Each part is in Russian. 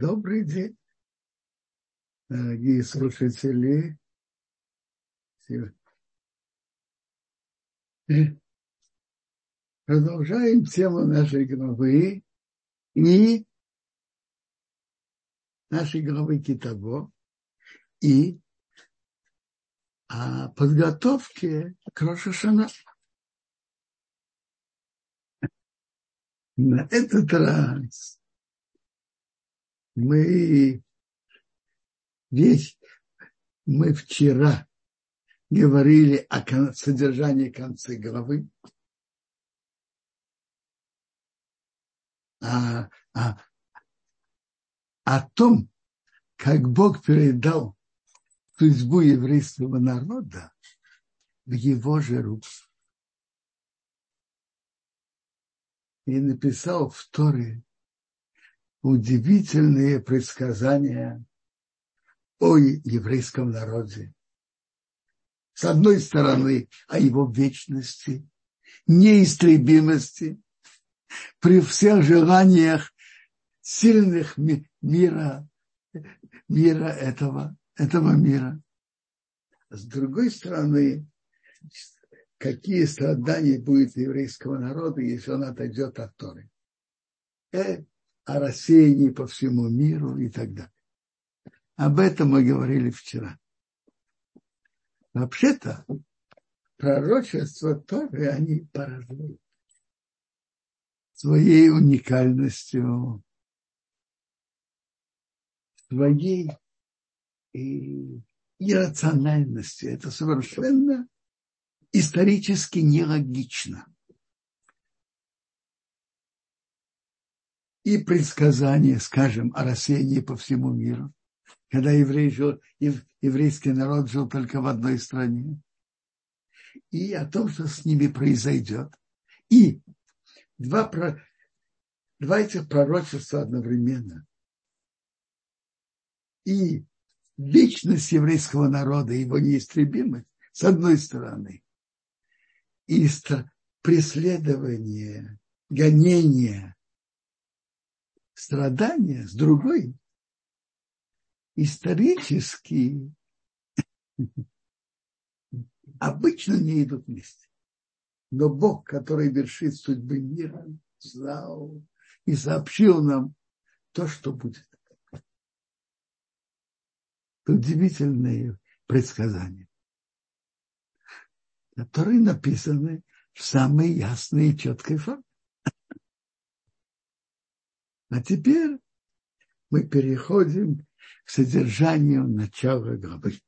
Добрый день, дорогие слушатели. Продолжаем тему нашей главы и нашей главы Китаво и о подготовке к Рошашана. На этот раз мы весь, мы вчера говорили о содержании конца главы, о, о, о том, как Бог передал судьбу еврейского народа в его же руки. И написал в Торе удивительные предсказания о еврейском народе. С одной стороны, о его вечности, неистребимости, при всех желаниях сильных мира, мира этого, этого мира. С другой стороны, какие страдания будет еврейского народа, если он отойдет от Торы. Э, о рассеянии по всему миру и так далее. Об этом мы говорили вчера. Вообще-то пророчества Торы, они поражают своей уникальностью, своей и иррациональностью. Это совершенно исторически нелогично. И предсказания, скажем, о рассеянии по всему миру, когда еврей жил, еврейский народ жил только в одной стране, и о том, что с ними произойдет. И два, два этих пророчества одновременно. И вечность еврейского народа, его неистребимость, с одной стороны, и преследование, гонение страдания с другой. Исторически обычно не идут вместе. Но Бог, который вершит судьбы мира, знал и сообщил нам то, что будет. Удивительные предсказания, которые написаны в самой ясной и четкой форме. А теперь мы переходим к содержанию начала главы.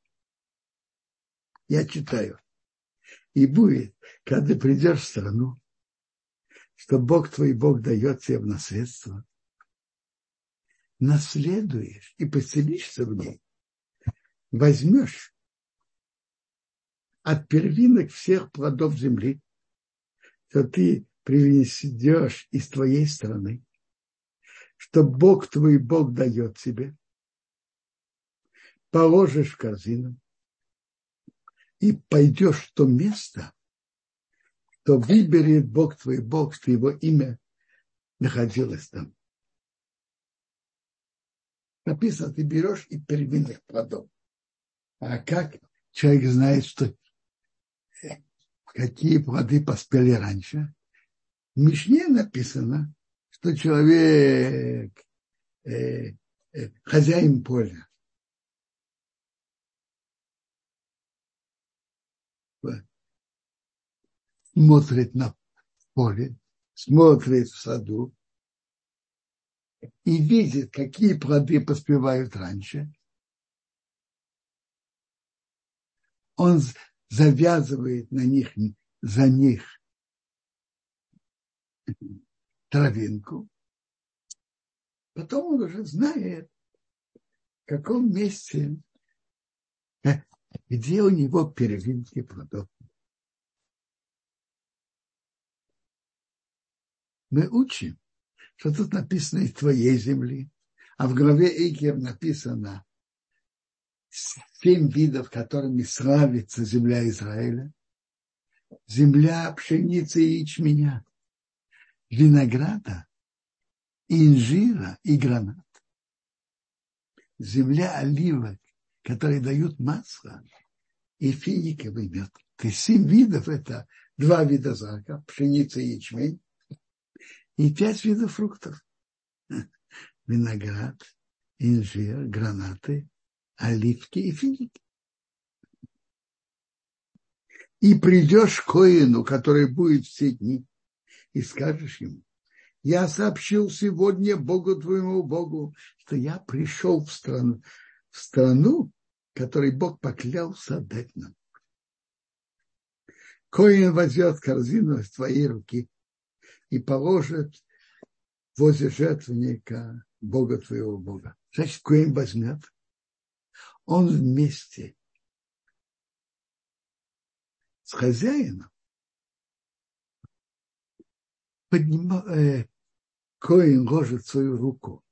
Я читаю. И будет, когда придешь в страну, что Бог твой Бог дает тебе в наследство, наследуешь и поселишься в ней, возьмешь от первинок всех плодов земли, что ты привнесешь из твоей страны, что Бог твой Бог дает тебе, положишь в корзину и пойдешь в то место, то выберет Бог твой Бог, что его имя находилось там. Написано, ты берешь и первинных плодов. А как человек знает, что какие плоды поспели раньше? В Мишне написано, что человек э, э, хозяин поля. Смотрит на поле, смотрит в саду и видит, какие плоды поспевают раньше. Он завязывает на них, за них травинку. Потом он уже знает, в каком месте, э, где у него первинки плодов. Мы учим, что тут написано из твоей земли, а в главе Эйкер написано семь видов, которыми славится земля Израиля. Земля пшеницы и ячменя винограда, инжира и гранат. земля оливок, которые дают масло, и финиковый мед. То есть семь видов – это два вида злака, пшеница и ячмень, и пять видов фруктов. Виноград, инжир, гранаты, оливки и финики. И придешь к Коину, который будет все дни, и скажешь ему, я сообщил сегодня Богу твоему Богу, что я пришел в страну, в страну, которой Бог поклялся дать нам. Коин возьмет корзину из твоей руки и положит возле жертвенника Бога твоего Бога. Значит, Коин возьмет, он вместе с хозяином поднима, э, Коин ложит свою руку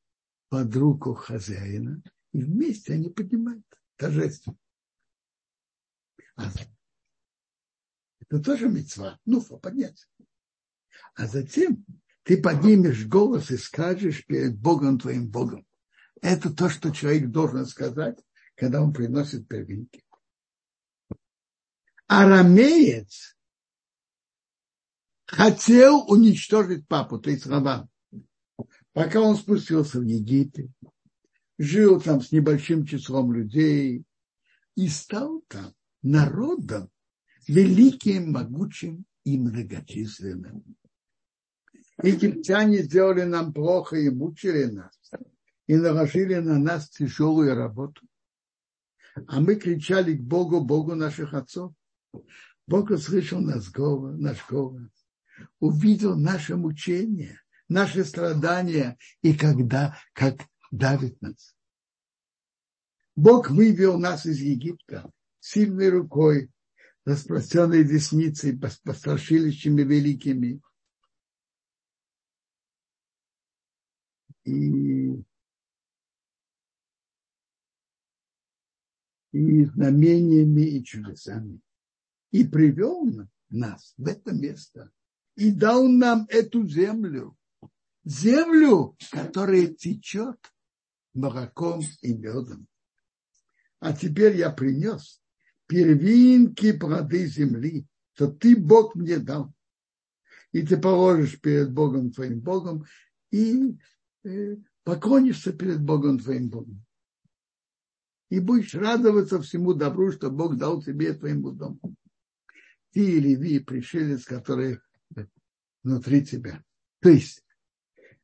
под руку хозяина, и вместе они поднимают торжественно. А это тоже мецва, ну, подняться. А затем ты поднимешь голос и скажешь перед Богом твоим Богом. Это то, что человек должен сказать, когда он приносит первинки. Арамеец хотел уничтожить папу, то есть Раван, пока он спустился в Египет, жил там с небольшим числом людей и стал там народом великим, могучим и многочисленным. Египтяне сделали нам плохо и мучили нас, и наложили на нас тяжелую работу. А мы кричали к Богу, Богу наших отцов. Бог услышал нас голос, наш голос, увидел наше мучение, наши страдания и когда, как давит нас. Бог вывел нас из Египта сильной рукой, распространенной десницей, пострашилищами великими. И, и знамениями и чудесами. И привел нас в это место. И дал нам эту землю. Землю, которая течет молоком и медом. А теперь я принес первинки плоды земли, что ты, Бог, мне дал. И ты положишь перед Богом твоим Богом и э, поклонишься перед Богом твоим Богом. И будешь радоваться всему добру, что Бог дал тебе твоему дому. Ты и Леви, пришелец, который внутри тебя. То есть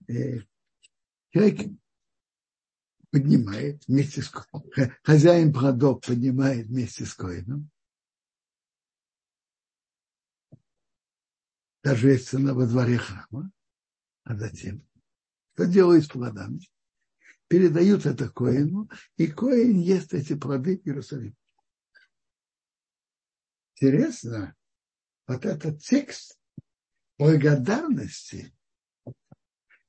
э, человек поднимает вместе с хозяин продов поднимает вместе с коином. торжественно во дворе храма, а затем, что делают с плодами, передают это Коину, и Коин ест эти плоды в Иерусалиме. Интересно, вот этот текст благодарности,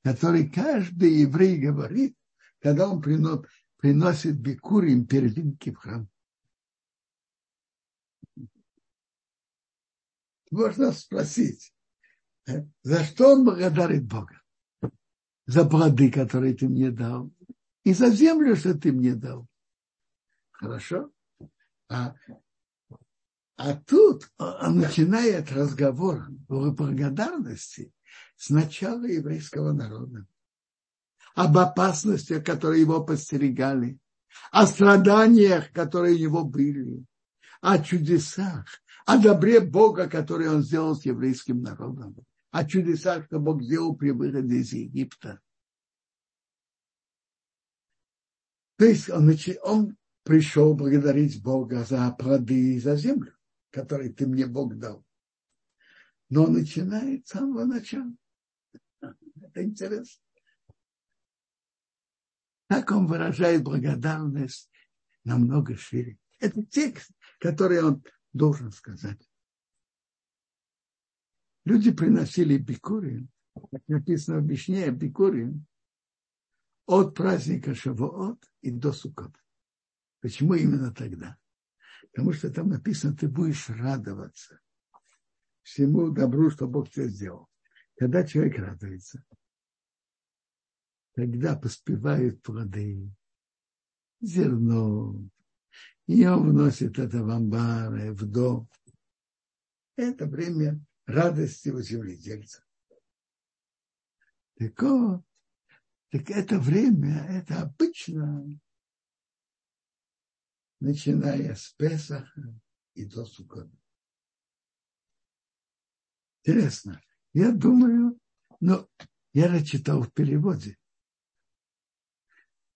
который каждый еврей говорит, когда он приносит, приносит бикурим первинки в храм. Можно спросить, э, за что он благодарит Бога? За плоды, которые ты мне дал, и за землю, что ты мне дал. Хорошо? А, а тут он начинает разговор о благодарности с начала еврейского народа об опасностях, которые его подстерегали, о страданиях, которые у него были, о чудесах, о добре Бога, который он сделал с еврейским народом, о чудесах, что Бог сделал при выходе из Египта. То есть он, он пришел благодарить Бога за плоды и за землю, которые ты мне Бог дал. Но начинает с самого начала. Это интересно. Так он выражает благодарность намного шире. Это текст, который он должен сказать. Люди приносили бикурин, как написано в Мишне, бикурин, от праздника Шавуот и до Суккот. Почему именно тогда? Потому что там написано, ты будешь радоваться всему добру, что Бог тебе сделал. Когда человек радуется, когда поспевают плоды, зерно. И он вносит это в амбары, в дом. Это время радости у земледельца. Так, вот, так это время, это обычно, начиная с Песаха и до Сукота. Интересно. Я думаю, ну, я прочитал в переводе.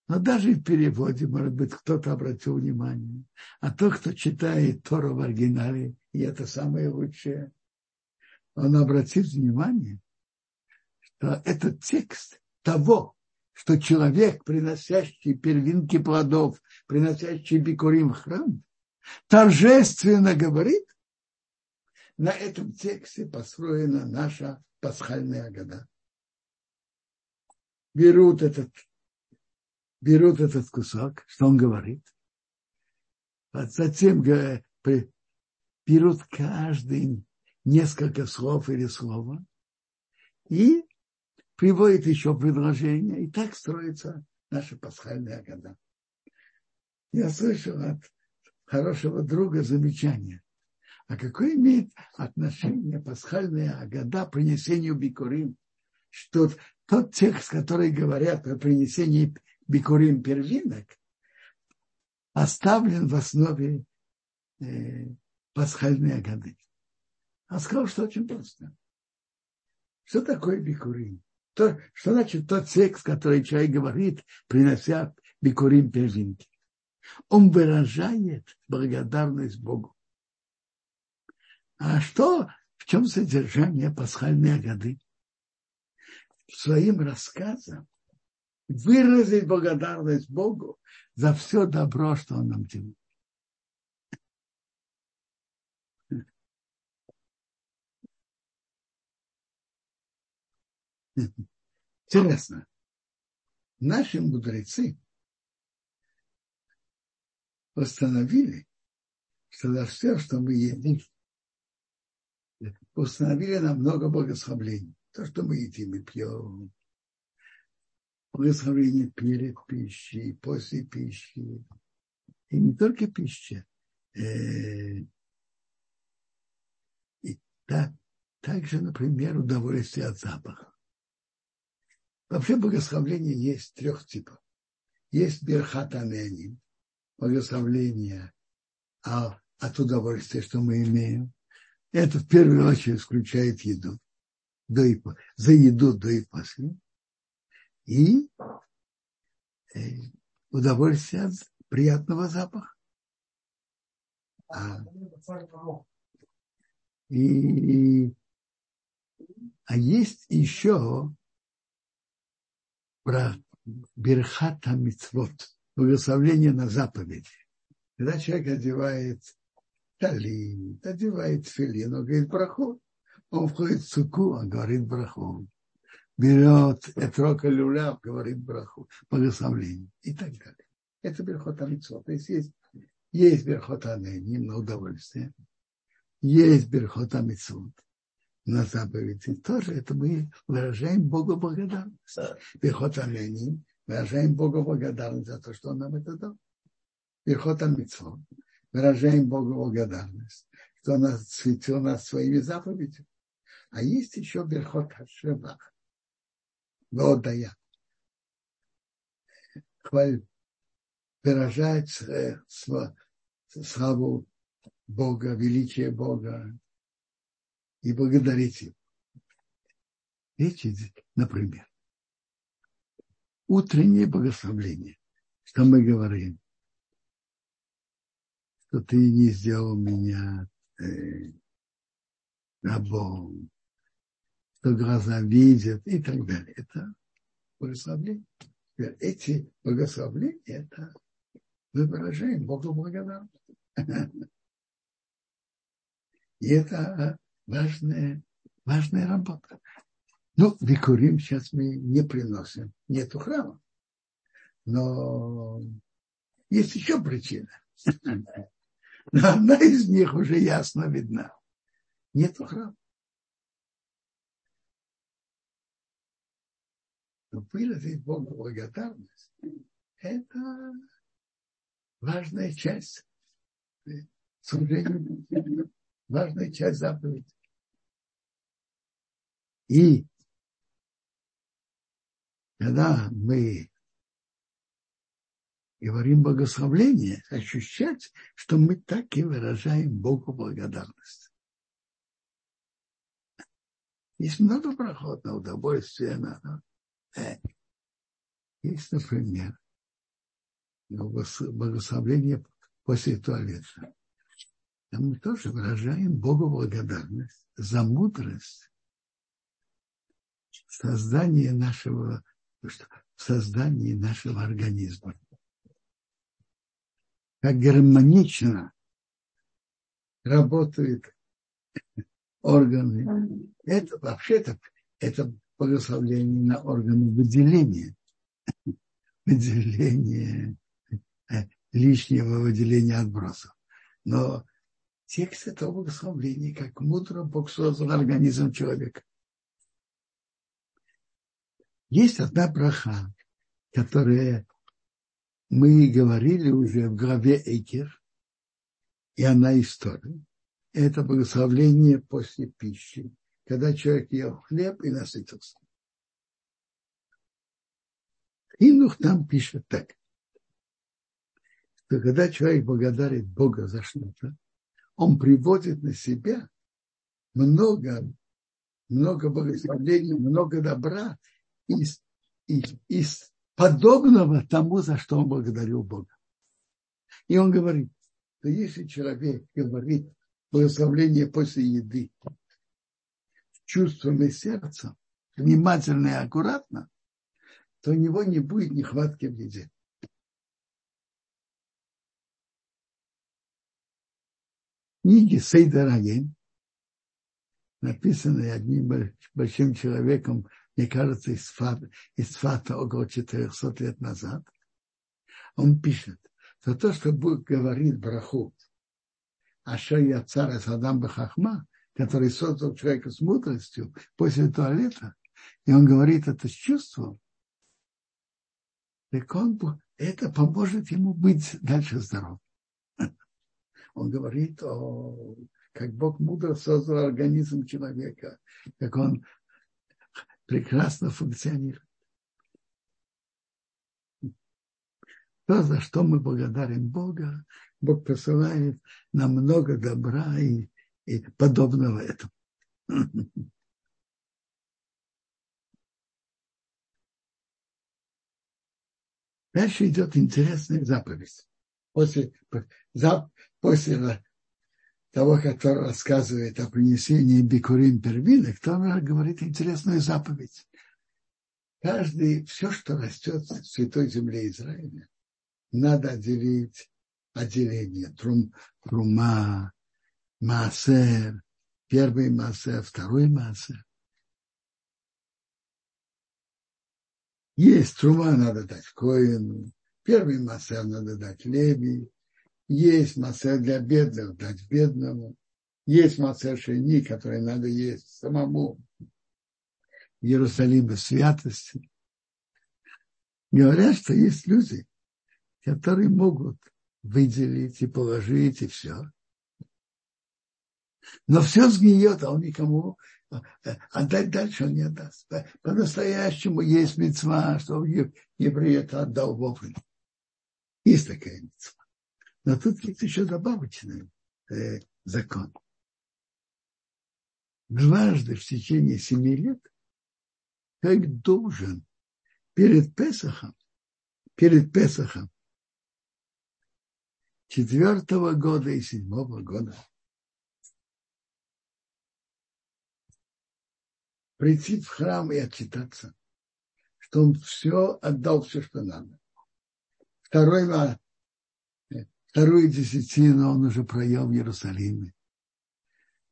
Но даже в переводе, может быть, кто-то обратил внимание. А тот, кто читает Тору в оригинале, и это самое лучшее, он обратит внимание, что этот текст того, что человек, приносящий первинки плодов, приносящий бикурим храм, торжественно говорит, на этом тексте построена наша пасхальная года. Берут этот, берут этот кусок, что он говорит, а затем берут каждый несколько слов или слова и приводит еще предложение, и так строится наша пасхальная года. Я слышал от хорошего друга замечание. А какое имеет отношение пасхальная к принесению бикурим? Что тот текст, который говорят о принесении бикурим первинок, оставлен в основе э, пасхальной годы. А сказал, что очень просто. Что такое бикурим? То, что значит тот текст, который человек говорит, принося бикурим первинки? Он выражает благодарность Богу. А что, в чем содержание пасхальной годы? Своим рассказом выразить благодарность Богу за все добро, что Он нам делает. Интересно. Наши мудрецы постановили, что за все, что мы едим, установили нам много благословлений. То, что мы едим и пьем. Благословение перед пищей, после пищи. И не только пища. Э, и так, также, например, удовольствие от запаха. Вообще благословление есть трех типов. Есть берхат аненим, благословление а, от удовольствия, что мы имеем. Это в первую очередь включает еду. До и, за еду до и после. И э, удовольствие от приятного запаха. А, и, а есть еще про Берхата Мицвод, благословление на заповеди. Когда человек одевает талит, одевает филин, он говорит браху. Он входит в суку, он говорит браху. Берет этрока люля, говорит браху, благословление и так далее. Это Берхота Мицвод. То есть есть, есть Берхота на удовольствие. Есть Берхота Мицвод на заповеди, тоже это мы выражаем Богу благодарность. Бехот Амени, выражаем Богу благодарность за то, что Он нам это дал. Бехот Амитсо, выражаем Богу благодарность, что Он осветил нас своими заповедями. А есть еще Берхот Хашевах. Годая. Хваль, выражать э, славу Бога, величие Бога, и благодарить его. Видите, например, утреннее благословление, что мы говорим, что ты не сделал меня э, рабом, что глаза видят и так далее. Это благословление. Эти благословления, это мы выражаем Богу благодарность. И это важная, важная работа. Ну, викурим сейчас мы не приносим, нету храма. Но есть еще причина. Но одна из них уже ясно видна. Нету храма. Но выразить Богу благодарность, это важная часть служения, важная часть заповеди. И когда мы говорим благословление, ощущать, что мы так и выражаем Богу благодарность. Есть много проход на удовольствие, на... Э, есть, например, благословление после туалета. Там мы тоже выражаем Богу благодарность за мудрость в создании нашего, в создании нашего организма. Как гармонично работают органы. Это вообще-то это благословление на органы выделения. Выделение э, лишнего выделения отбросов. Но текст этого благословления, как мудро Бог создал организм человека. Есть одна браха, которая мы говорили уже в главе Экер, и она история. Это благословление после пищи, когда человек ел хлеб и насытился. Инух там пишет так, что когда человек благодарит Бога за что-то, он приводит на себя много, много благословений, много добра из, из, из подобного тому, за что он благодарил Бога. И он говорит, что если человек говорит благословление после еды чувством и сердцем, внимательно и аккуратно, то у него не будет нехватки в еде. книги Сейдараем, написанные одним большим человеком, мне кажется, из Фата, из Фата около 400 лет назад, он пишет, за то, что Бог говорит браху, Аша я царь Садам Бахахма, который создал человека с мудростью после туалета, и он говорит это с чувством, так он, это поможет ему быть дальше здоровым. Он говорит о как Бог мудро создал организм человека, как он прекрасно функционирует. То, за что мы благодарим Бога, Бог посылает нам много добра и, и подобного этому. Дальше идет интересная заповедь. После, после того, он рассказывает о принесении бикурин первинок, он говорит интересную заповедь. Каждый, все, что растет в святой земле Израиля, надо отделить отделение. Трум, трума, маасер, первый маасер, второй маасер. Есть трума надо дать коину, первый маасер надо дать леви, есть массер для бедных, дать бедному. Есть массер шейни, который надо есть самому. Иерусалим без святости. Говорят, что есть люди, которые могут выделить и положить, и все. Но все сгниет, а он никому отдать дальше он не отдаст. По-настоящему есть мецва, что еврей это отдал вовремя. Есть такая мецва. Но тут есть еще добавочный э, закон. Дважды в течение семи лет как должен перед Песохом, перед Песохом четвертого года и седьмого года прийти в храм и отчитаться, что он все отдал, все, что надо. Второй Вторую десятину он уже проел в Иерусалиме.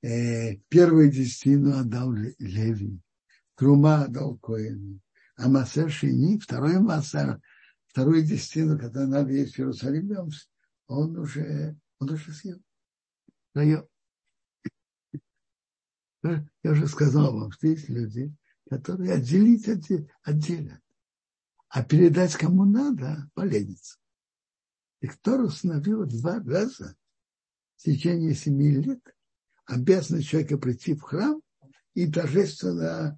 Э, первую десятину отдал Леви. Трума отдал Коину. А Масер Шини, второй Масер, вторую десятину, когда надо есть в Иерусалиме, он, он уже, он уже съел. Проел. Я уже сказал вам, что есть люди, которые отделить отделят, а передать кому надо поленится. И Тора установила два раза в течение семи лет обязанность человека прийти в храм и торжественно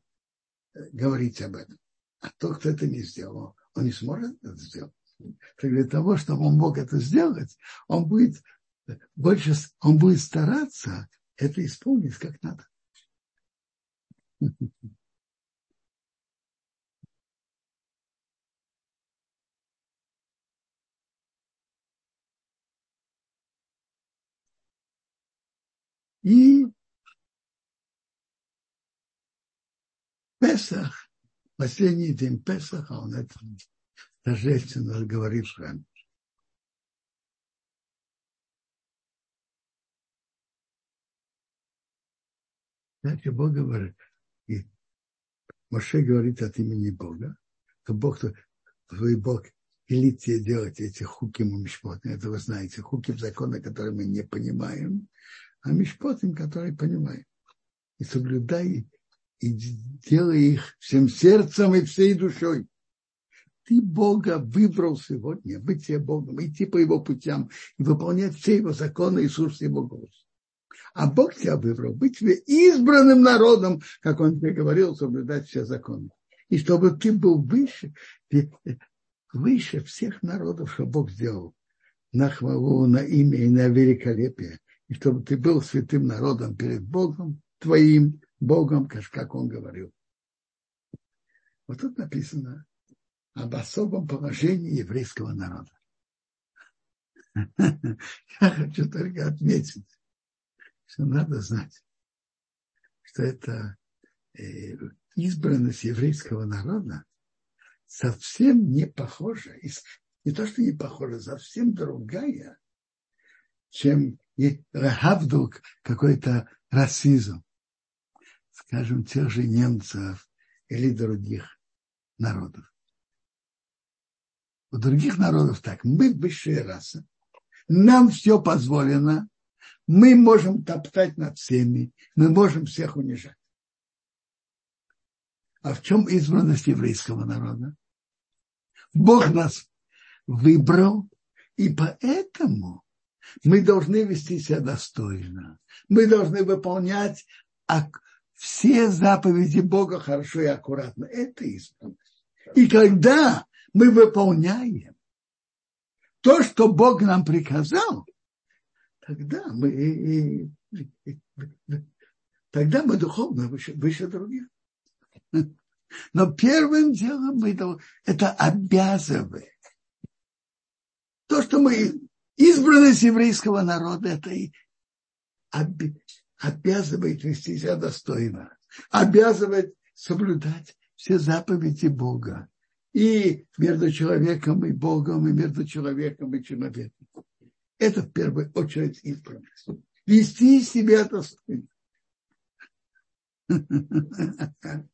э, говорить об этом. А тот, кто это не сделал, он не сможет это сделать. Так для того, чтобы он мог это сделать, он будет больше, он будет стараться это исполнить как надо. И Песах, последний день Песаха, он это торжественно говорит в храме. Знаете, Бог говорит, и Моше говорит от имени Бога, то Бог, твой Бог велит тебе делать эти хуки мишпот. Это вы знаете, хуки в законы, которые мы не понимаем, а мишпотим, которые понимаем. И соблюдай и делай их всем сердцем и всей душой. Ты Бога выбрал сегодня, быть тебе Богом, идти по его путям и выполнять все его законы и слушать его голос. А Бог тебя выбрал быть тебе избранным народом, как он тебе говорил, соблюдать все законы. И чтобы ты был выше, выше всех народов, что Бог сделал, на хвалу, на имя и на великолепие. И чтобы ты был святым народом перед Богом, твоим Богом, как он говорил. Вот тут написано об особом положении еврейского народа. Я хочу только отметить, что надо знать, что это э, избранность еврейского народа совсем не похожа, не то, что не похожа, совсем другая, чем вдруг какой-то расизм, скажем, тех же немцев или других народов. У других народов так, мы высшая раса, нам все позволено, мы можем топтать над всеми, мы можем всех унижать. А в чем избранность еврейского народа? Бог нас выбрал, и поэтому мы должны вести себя достойно. Мы должны выполнять все заповеди Бога хорошо и аккуратно. Это исполнность. И когда мы выполняем то, что Бог нам приказал, тогда мы, тогда мы духовно выше, выше других. Но первым делом мы это обязывает. То, что мы избранность еврейского народа, это и обязывает вести себя достойно, обязывает соблюдать все заповеди Бога. И между человеком и Богом, и между человеком и человеком. Это в первую очередь избранность. Вести себя достойно.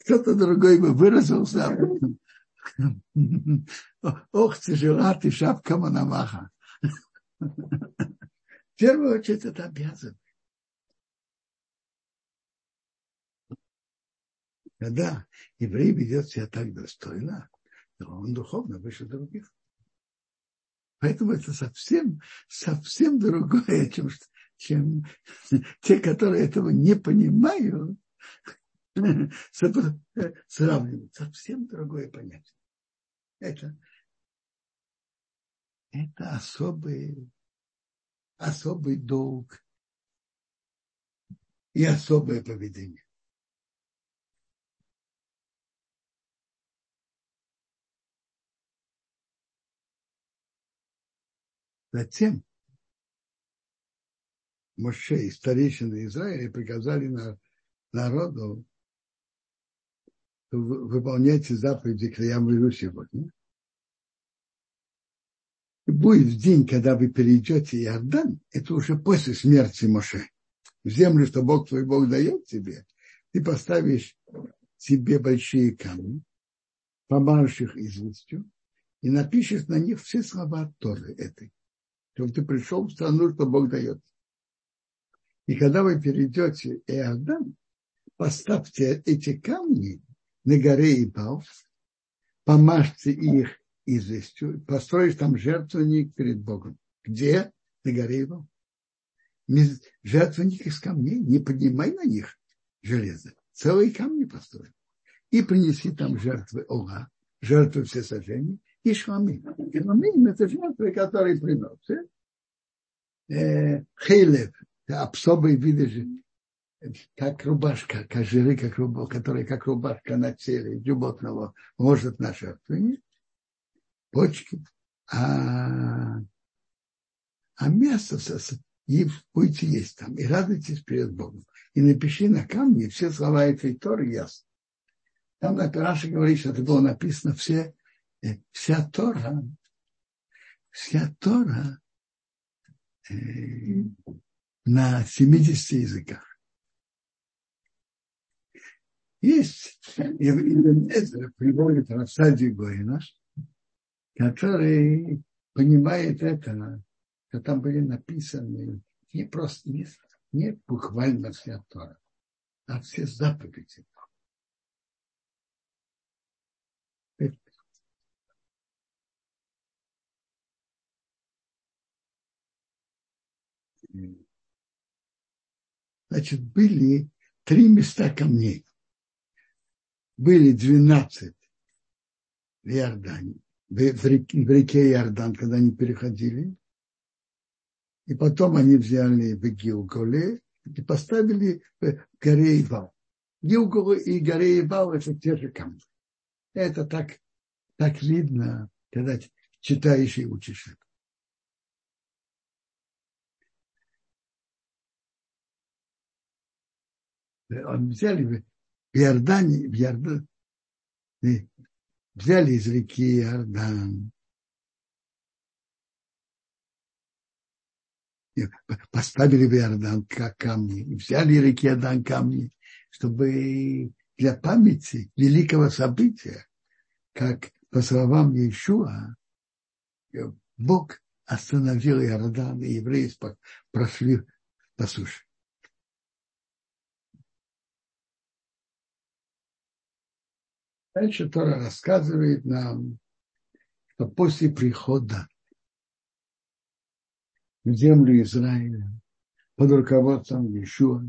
Кто-то другой бы выразился об этом. Ох, тяжела ты шапка Мономаха. В первую очередь это обязан. Когда еврей ведет себя так достойно, то он духовно выше других. Поэтому это совсем, совсем другое, чем, чем те, которые этого не понимают, сравнивают. Совсем другое понятие. Это, это особый особый долг и особое поведение. Затем Моше и старейшины Израиля приказали на, народу выполнять заповеди, которые я говорю сегодня будет в день, когда вы перейдете Иордан, это уже после смерти Моше. В землю, что Бог твой Бог дает тебе, ты поставишь себе большие камни, помажешь их известью, и напишешь на них все слова Торы этой. Чтобы ты пришел в страну, что Бог дает. И когда вы перейдете Иордан, поставьте эти камни на горе Ибал, помажьте их известью, построишь там жертвенник перед Богом. Где? На горе его. Жертвенник из камней, не поднимай на них железо. Целые камни построй. И принеси там жертвы Ола, жертвы все сожжения и шламим. Шламим – это жертвы, которые приносят. Э, хейлев – особые виды как рубашка, как жиры, как рубашка, которые как рубашка на теле животного может на жертвенник, почки, а, а мясо и будете есть там, и радуйтесь перед Богом. И напиши на камне все слова этой Торы ясно. Там на Раша говорит, что это было написано все, э, вся Тора, вся Тора э, на 70 языках. Есть Ибн Эзер приводит Рафсади Гоина, который понимает это, что там были написаны не просто, не, не буквально вся Тора, а все заповеди. Значит, были три места камней были 12 в Иордане, в реке, Иордан, когда они переходили. И потом они взяли в Гилголе и поставили в горе Ивал. Гилгол и горе Ивал – это те же камни. Это так, так видно, когда читаешь и учишь это. Он взяли в Иордане, в Иордан, взяли из реки Иордан, поставили в Иордан камни, взяли реки Иордан камни, чтобы для памяти великого события, как по словам Иешуа, Бог остановил Иордан, и евреи прошли по суше. Дальше Тора рассказывает нам, что после прихода в землю Израиля под руководством Иешуа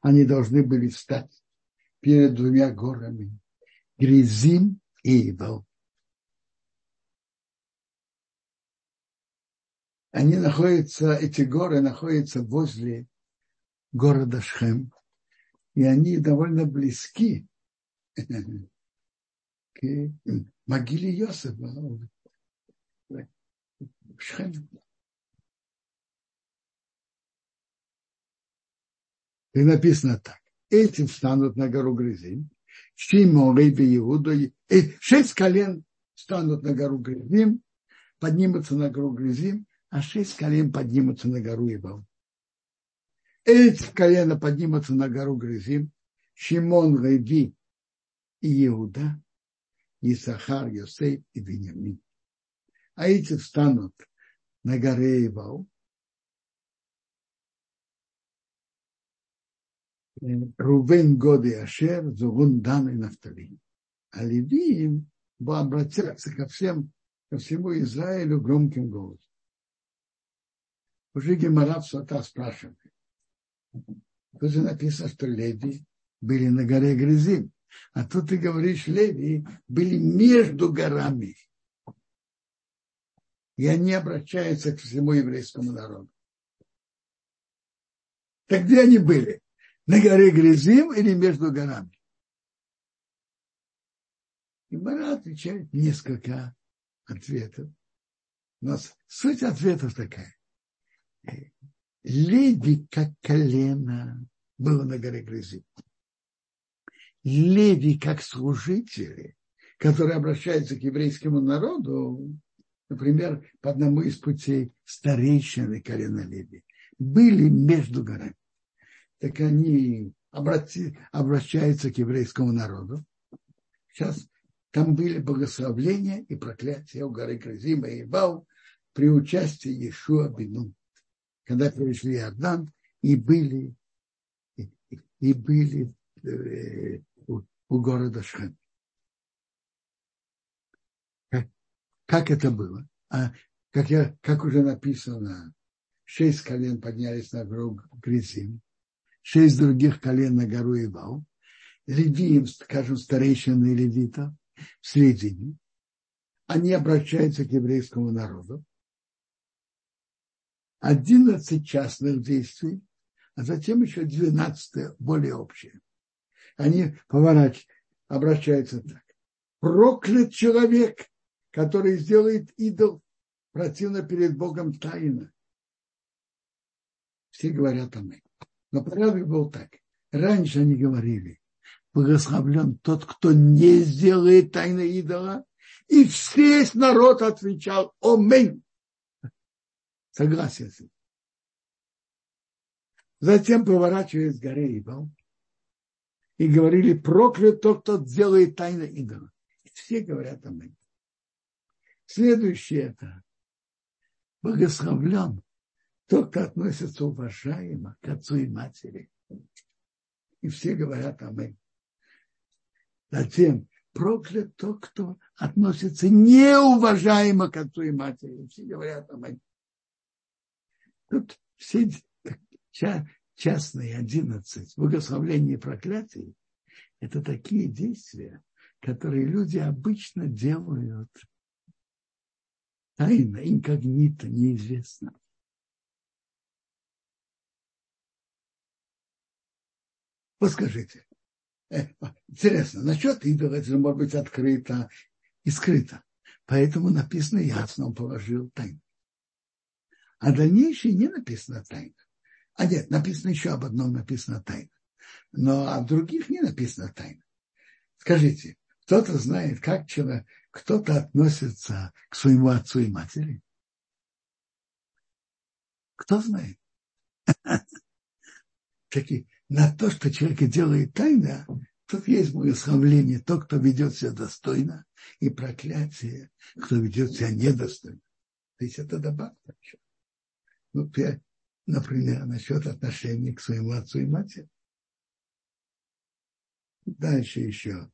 они должны были встать перед двумя горами Гризим и Ивал. Они находятся, эти горы находятся возле города Шхем, и они довольно близки к могиле Йосифа Шхеме. И написано так. Эти встанут на гору Грызим, Шимон, Леви, Иуда, шесть колен встанут на гору Грызим, поднимутся на гору Грызим, а шесть колен поднимутся на гору Ибал. Эти колена поднимутся на гору Грызим, Шимон, Леви и Иуда, Исахар, Йосейф и Бениамин. А эти встанут на горе Ивал. Рувен, Годы, Ашер, Зугун, Дан и Нафтали. А Левиим обратятся ко всем, ко всему Израилю громким голосом. Уже Гемарат Сота спрашивает. Тут же написано, что Леви были на горе Грязим. А тут ты говоришь, Леви были между горами. И они обращаются к всему еврейскому народу. Так где они были? На горе Грязим или между горами? И Мара отвечает несколько ответов. Но суть ответов такая. Леви, как колено, было на горе Грязим. Леви как служители, которые обращаются к еврейскому народу, например, по одному из путей старейшины колена Леви, были между горами. Так они обрати, обращаются к еврейскому народу. Сейчас там были благословления и проклятия у горы Кризима и Бау при участии Иешуа Бину, когда перешли Иордан и были, и, и были э, у города Шхем. как это было. А как, я, как уже написано, шесть колен поднялись на гору Гризим, шесть других колен на гору Ивал, левиим, скажем, старейшины левита в середине, они обращаются к еврейскому народу. Одиннадцать частных действий, а затем еще двенадцатое, более общее. Они поворачиваются, обращаются так. Проклят человек, который сделает идол противно перед Богом тайно. Все говорят о ней. Но порядок был так. Раньше они говорили, благословлен тот, кто не сделает тайны идола. И весь народ отвечал «Омень». Согласен с этим. Затем поворачиваясь к горе Ибал, и говорили, проклят тот, кто делает тайны идола. Все говорят «Аминь». Следующее это благословлен тот, кто относится уважаемо к отцу и матери. И все говорят Аминь. Затем проклят тот, кто относится неуважаемо к отцу и матери. Все говорят Аминь. Тут все частные одиннадцать благословлений и проклятий – это такие действия, которые люди обычно делают тайно, инкогнито, неизвестно. Вот скажите, э, интересно, насчет идола это же может быть открыто и скрыто. Поэтому написано ясно, он положил тайну. А дальнейшее не написано тайна. А нет, написано еще об одном, написано тайна. Но о других не написано тайна. Скажите, кто-то знает, как человек, кто-то относится к своему отцу и матери? Кто знает? Такие, на то, что человек делает тайно, тут есть благословление, тот, кто ведет себя достойно, и проклятие, кто ведет себя недостойно. То есть это добавка. Ну, например, насчет отношений к своему отцу и матери. Дальше еще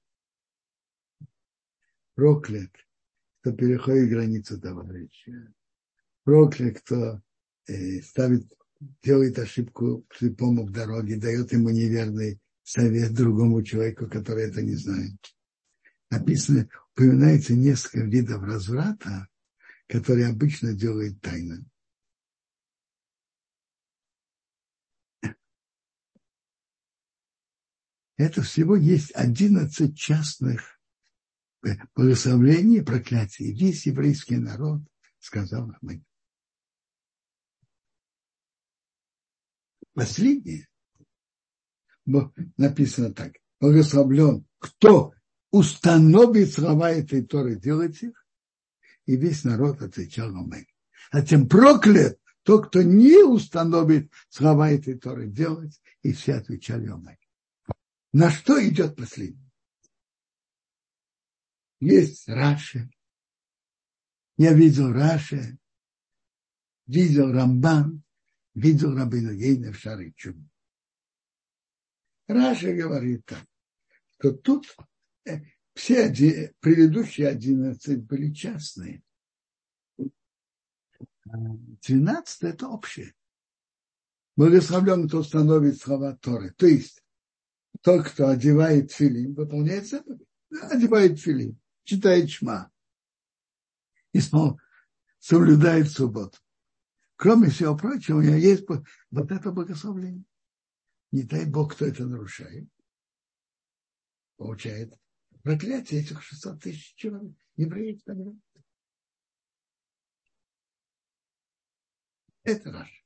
проклят, кто переходит границу товарища. Проклят, кто э, ставит, делает ошибку при помощи дороги, дает ему неверный совет другому человеку, который это не знает. Написано, упоминается несколько видов разврата, которые обычно делают тайно. Это всего есть 11 частных благословление и проклятие. Весь еврейский народ сказал Аминь. Последнее написано так. Благословлен, кто установит слова этой Торы, делать их. И весь народ отвечал Аминь. А тем проклят тот, кто не установит слова этой Торы делать, и все отвечали Аминь. На что идет последний? Есть Раши. Я видел Раши, видел Рамбан, видел Рабину Гейна в Шарычу. Раша говорит так, что тут э, все предыдущие одиннадцать были частные. Двенадцатое – это общее. Благословлен, кто становит слова Торы. То есть, тот, кто одевает филин, выполняет заповедь. Одевает филин читает шма и соблюдает субботу. Кроме всего прочего, у него есть вот это благословление. Не дай Бог, кто это нарушает. Получает проклятие этих 600 тысяч человек, евреев тогда. Это наш.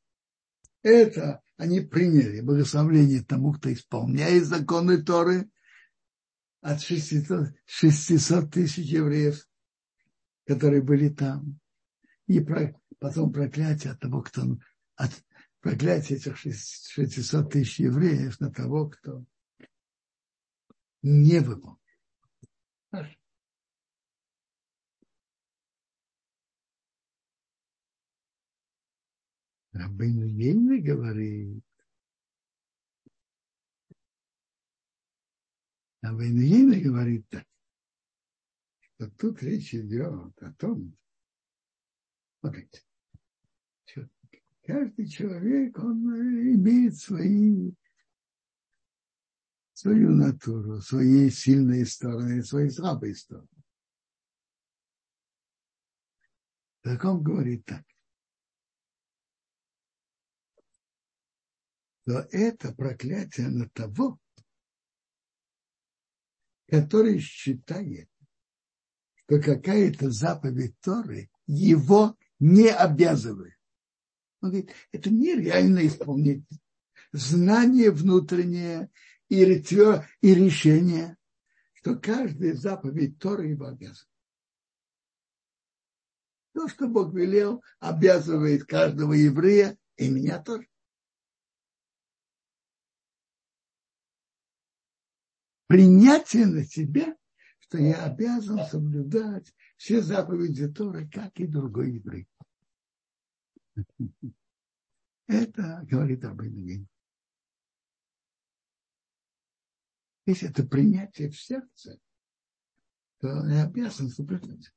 Это они приняли благословление тому, кто исполняет законы Торы от 600, 600 тысяч евреев, которые были там. И про, потом проклятие от того, кто... От проклятие этих 600 тысяч евреев на того, кто не выполнил. Рабыну Ейна говорит, А Вейнуина говорит так. то тут речь идет о том, смотрите, каждый человек, он имеет свои, свою натуру, свои сильные стороны, свои слабые стороны. Так он говорит так. То это проклятие на того, который считает, что какая-то заповедь Торы его не обязывает. Он говорит, это нереально исполнить. Знание внутреннее и, решение, что каждая заповедь Торы его обязывает. То, что Бог велел, обязывает каждого еврея, и меня тоже. Принятие на себя, что я обязан соблюдать все заповеди Торы, как и другой еврей. Это говорит об этом. Если это принятие в сердце, то я обязан соблюдать.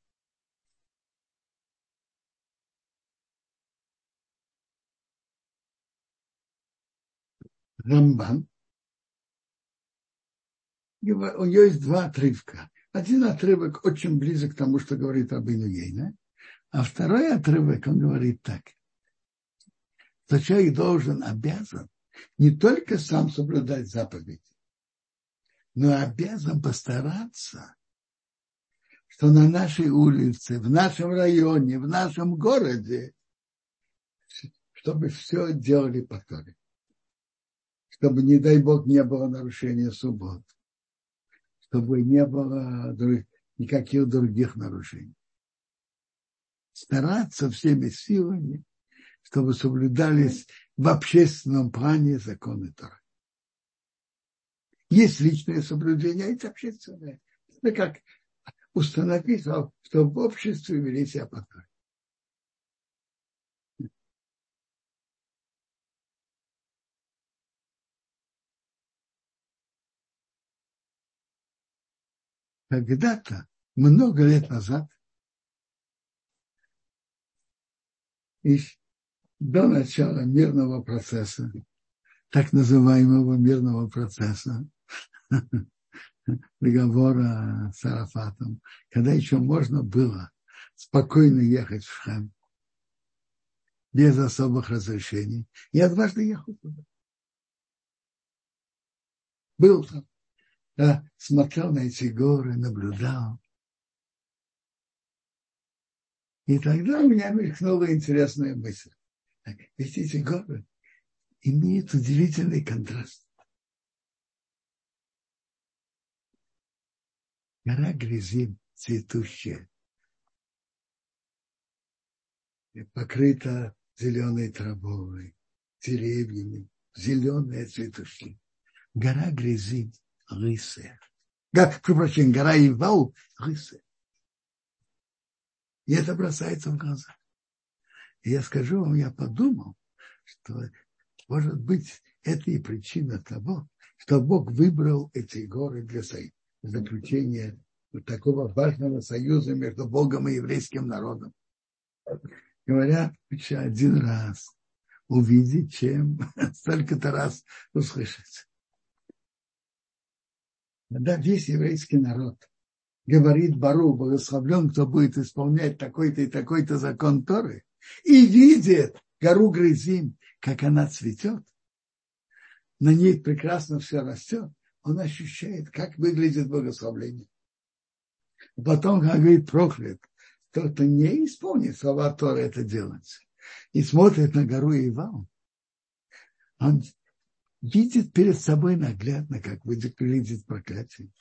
Рамбан у нее есть два отрывка. Один отрывок очень близок к тому, что говорит об Инуейне, а второй отрывок, он говорит так, что человек должен, обязан не только сам соблюдать заповеди, но обязан постараться, что на нашей улице, в нашем районе, в нашем городе, чтобы все делали по Торе. Чтобы, не дай Бог, не было нарушения субботы чтобы не было никаких других нарушений. Стараться всеми силами, чтобы соблюдались в общественном плане законы Тора. Есть личное соблюдение, а есть общественное. Это как установить, чтобы в обществе вели себя по Торе. Когда-то, много лет назад, до начала мирного процесса, так называемого мирного процесса, договора с Арафатом, когда еще можно было спокойно ехать в Шхем, без особых разрешений. Я дважды ехал туда. Был там да, смотрел на эти горы, наблюдал. И тогда у меня мелькнула интересная мысль. Ведь эти горы имеют удивительный контраст. Гора Грязин цветущая, покрыта зеленой травой, деревьями, зеленая цветущая. Гора Грязин рысы. Прошу прощения, гора Ивау – рысы. И это бросается в глаза. И я скажу вам, я подумал, что, может быть, это и причина того, что Бог выбрал эти горы для заключения такого важного союза между Богом и еврейским народом. Говорят, лучше один раз увидеть, чем столько-то раз услышать когда весь еврейский народ говорит Бару, благословлен, кто будет исполнять такой-то и такой-то закон Торы, и видит гору Грызим, как она цветет, на ней прекрасно все растет, он ощущает, как выглядит благословление. Потом, говорит проклят, кто-то не исполнит слова Торы это делать, и смотрит на гору Ивал, он видит перед собой наглядно, как выглядит проклятие.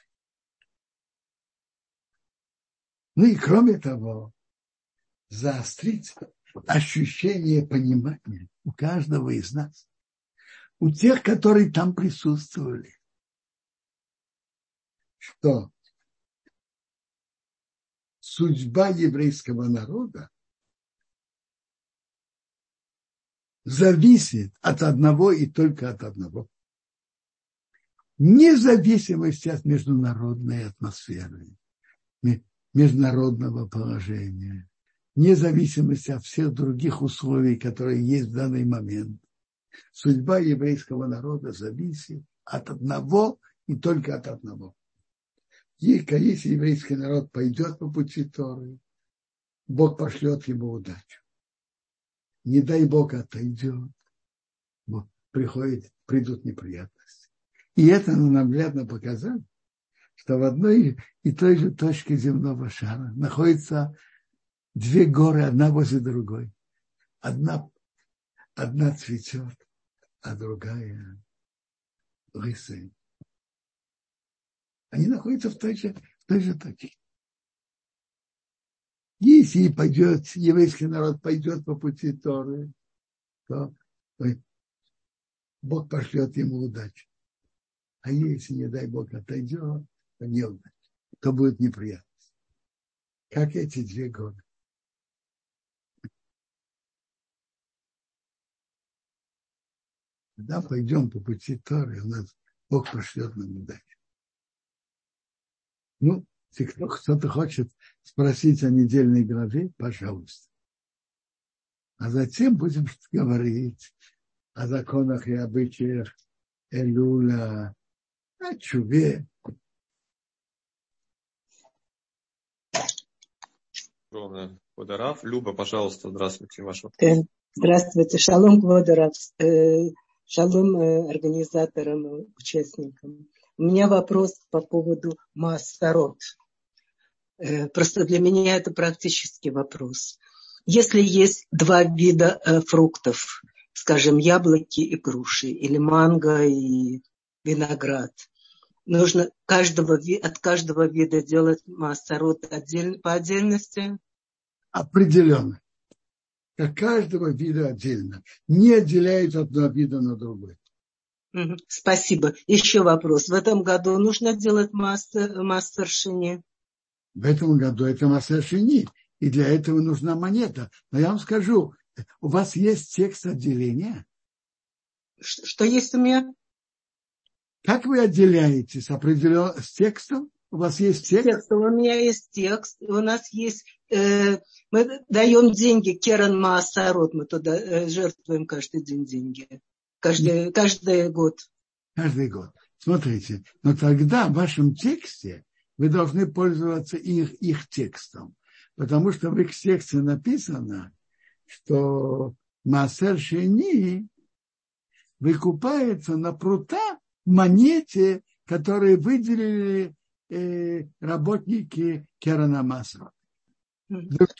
Ну и кроме того, заострить ощущение понимания у каждого из нас, у тех, которые там присутствовали, что судьба еврейского народа зависит от одного и только от одного. Независимости от международной атмосферы, международного положения, вне зависимости от всех других условий, которые есть в данный момент. Судьба еврейского народа зависит от одного и только от одного. Если еврейский народ пойдет по пути Торы, Бог пошлет ему удачу. Не дай Бог отойдет, приходит, придут неприятности. И это наглядно показало, что в одной и той же точке земного шара находятся две горы, одна возле другой. Одна, одна цветет, а другая лысая. Они находятся в той же, в той же точке. Если пойдет, еврейский народ пойдет по пути Торы, то Бог пошлет ему удачу. А если, не дай Бог, отойдет, то неудача, то будет неприятность. Как эти две года. Когда пойдем по пути Торы, у нас Бог пошлет нам удачу. Ну, если кто-то хочет спросить о недельной главе, пожалуйста. А затем будем говорить о законах и обычаях Элюля, о чуве. Огромное. Квадараф. Люба, пожалуйста, здравствуйте. Ваш Здравствуйте. Шалом, Квадараф. Э, шалом э, организаторам, участникам. У меня вопрос по поводу массород. Э, просто для меня это практический вопрос. Если есть два вида э, фруктов, скажем, яблоки и груши, или манго и виноград, нужно каждого, от каждого вида делать массород отдельно, по отдельности? Определенно. От каждого вида отдельно. Не отделяют одно вида на другой. Спасибо. Еще вопрос. В этом году нужно делать мастер, мастер шини? В этом году это мастер шини. И для этого нужна монета. Но я вам скажу, у вас есть текст отделения? Что есть у меня? Как вы отделяетесь определенно с текстом? У вас есть текст? текст? У меня есть текст. У нас есть... Э, мы даем деньги Керан Маасарот. Мы туда э, жертвуем каждый день деньги. Каждый, каждый год. Каждый год. Смотрите, но тогда в вашем тексте вы должны пользоваться их, их текстом. Потому что в их тексте написано, что Массер Шени выкупается на прута монете, которые выделили э, работники Керана Масра.